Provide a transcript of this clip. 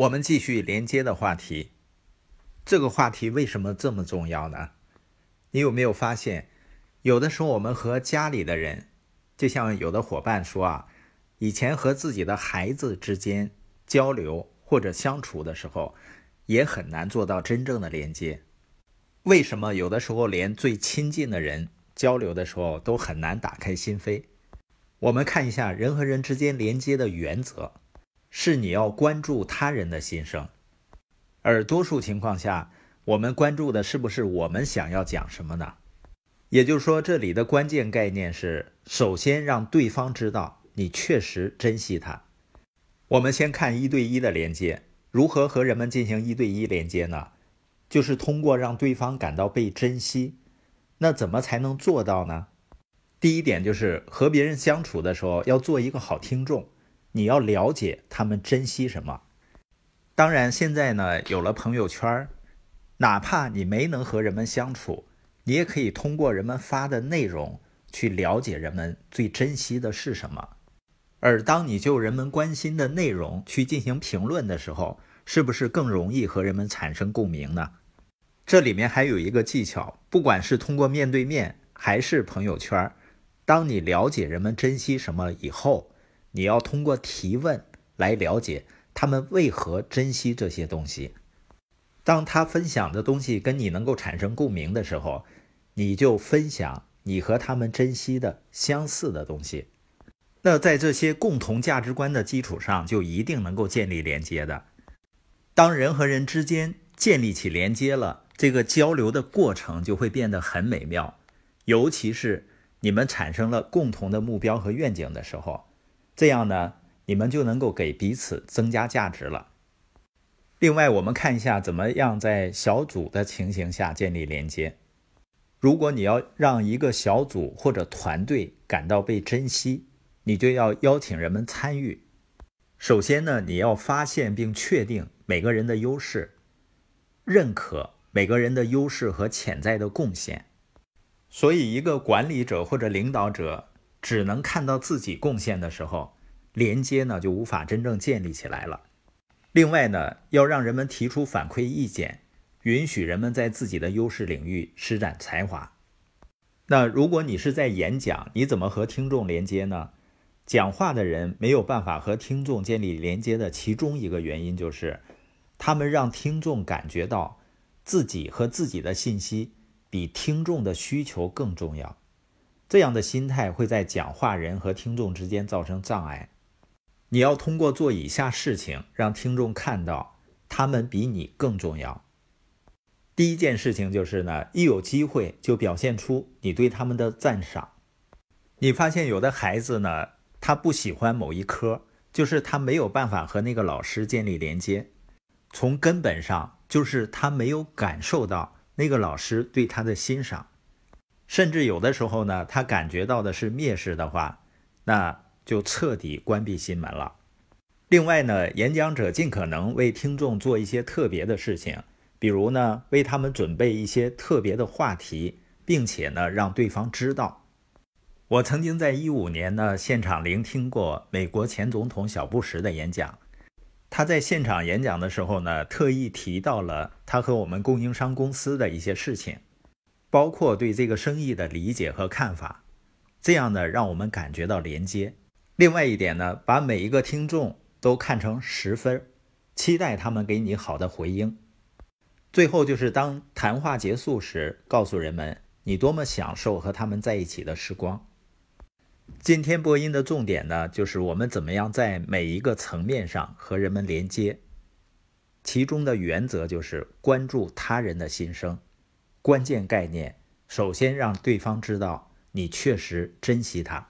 我们继续连接的话题。这个话题为什么这么重要呢？你有没有发现，有的时候我们和家里的人，就像有的伙伴说啊，以前和自己的孩子之间交流或者相处的时候，也很难做到真正的连接。为什么有的时候连最亲近的人交流的时候都很难打开心扉？我们看一下人和人之间连接的原则。是你要关注他人的心声，而多数情况下，我们关注的是不是我们想要讲什么呢？也就是说，这里的关键概念是，首先让对方知道你确实珍惜他。我们先看一对一的连接，如何和人们进行一对一连接呢？就是通过让对方感到被珍惜。那怎么才能做到呢？第一点就是和别人相处的时候要做一个好听众。你要了解他们珍惜什么。当然，现在呢有了朋友圈，哪怕你没能和人们相处，你也可以通过人们发的内容去了解人们最珍惜的是什么。而当你就人们关心的内容去进行评论的时候，是不是更容易和人们产生共鸣呢？这里面还有一个技巧，不管是通过面对面还是朋友圈，当你了解人们珍惜什么以后。你要通过提问来了解他们为何珍惜这些东西。当他分享的东西跟你能够产生共鸣的时候，你就分享你和他们珍惜的相似的东西。那在这些共同价值观的基础上，就一定能够建立连接的。当人和人之间建立起连接了，这个交流的过程就会变得很美妙。尤其是你们产生了共同的目标和愿景的时候。这样呢，你们就能够给彼此增加价值了。另外，我们看一下怎么样在小组的情形下建立连接。如果你要让一个小组或者团队感到被珍惜，你就要邀请人们参与。首先呢，你要发现并确定每个人的优势，认可每个人的优势和潜在的贡献。所以，一个管理者或者领导者。只能看到自己贡献的时候，连接呢就无法真正建立起来了。另外呢，要让人们提出反馈意见，允许人们在自己的优势领域施展才华。那如果你是在演讲，你怎么和听众连接呢？讲话的人没有办法和听众建立连接的其中一个原因就是，他们让听众感觉到自己和自己的信息比听众的需求更重要。这样的心态会在讲话人和听众之间造成障碍。你要通过做以下事情，让听众看到他们比你更重要。第一件事情就是呢，一有机会就表现出你对他们的赞赏。你发现有的孩子呢，他不喜欢某一科，就是他没有办法和那个老师建立连接。从根本上，就是他没有感受到那个老师对他的欣赏。甚至有的时候呢，他感觉到的是蔑视的话，那就彻底关闭心门了。另外呢，演讲者尽可能为听众做一些特别的事情，比如呢，为他们准备一些特别的话题，并且呢，让对方知道。我曾经在一五年呢，现场聆听过美国前总统小布什的演讲。他在现场演讲的时候呢，特意提到了他和我们供应商公司的一些事情。包括对这个生意的理解和看法，这样呢，让我们感觉到连接。另外一点呢，把每一个听众都看成十分，期待他们给你好的回应。最后就是当谈话结束时，告诉人们你多么享受和他们在一起的时光。今天播音的重点呢，就是我们怎么样在每一个层面上和人们连接，其中的原则就是关注他人的心声。关键概念，首先让对方知道你确实珍惜他。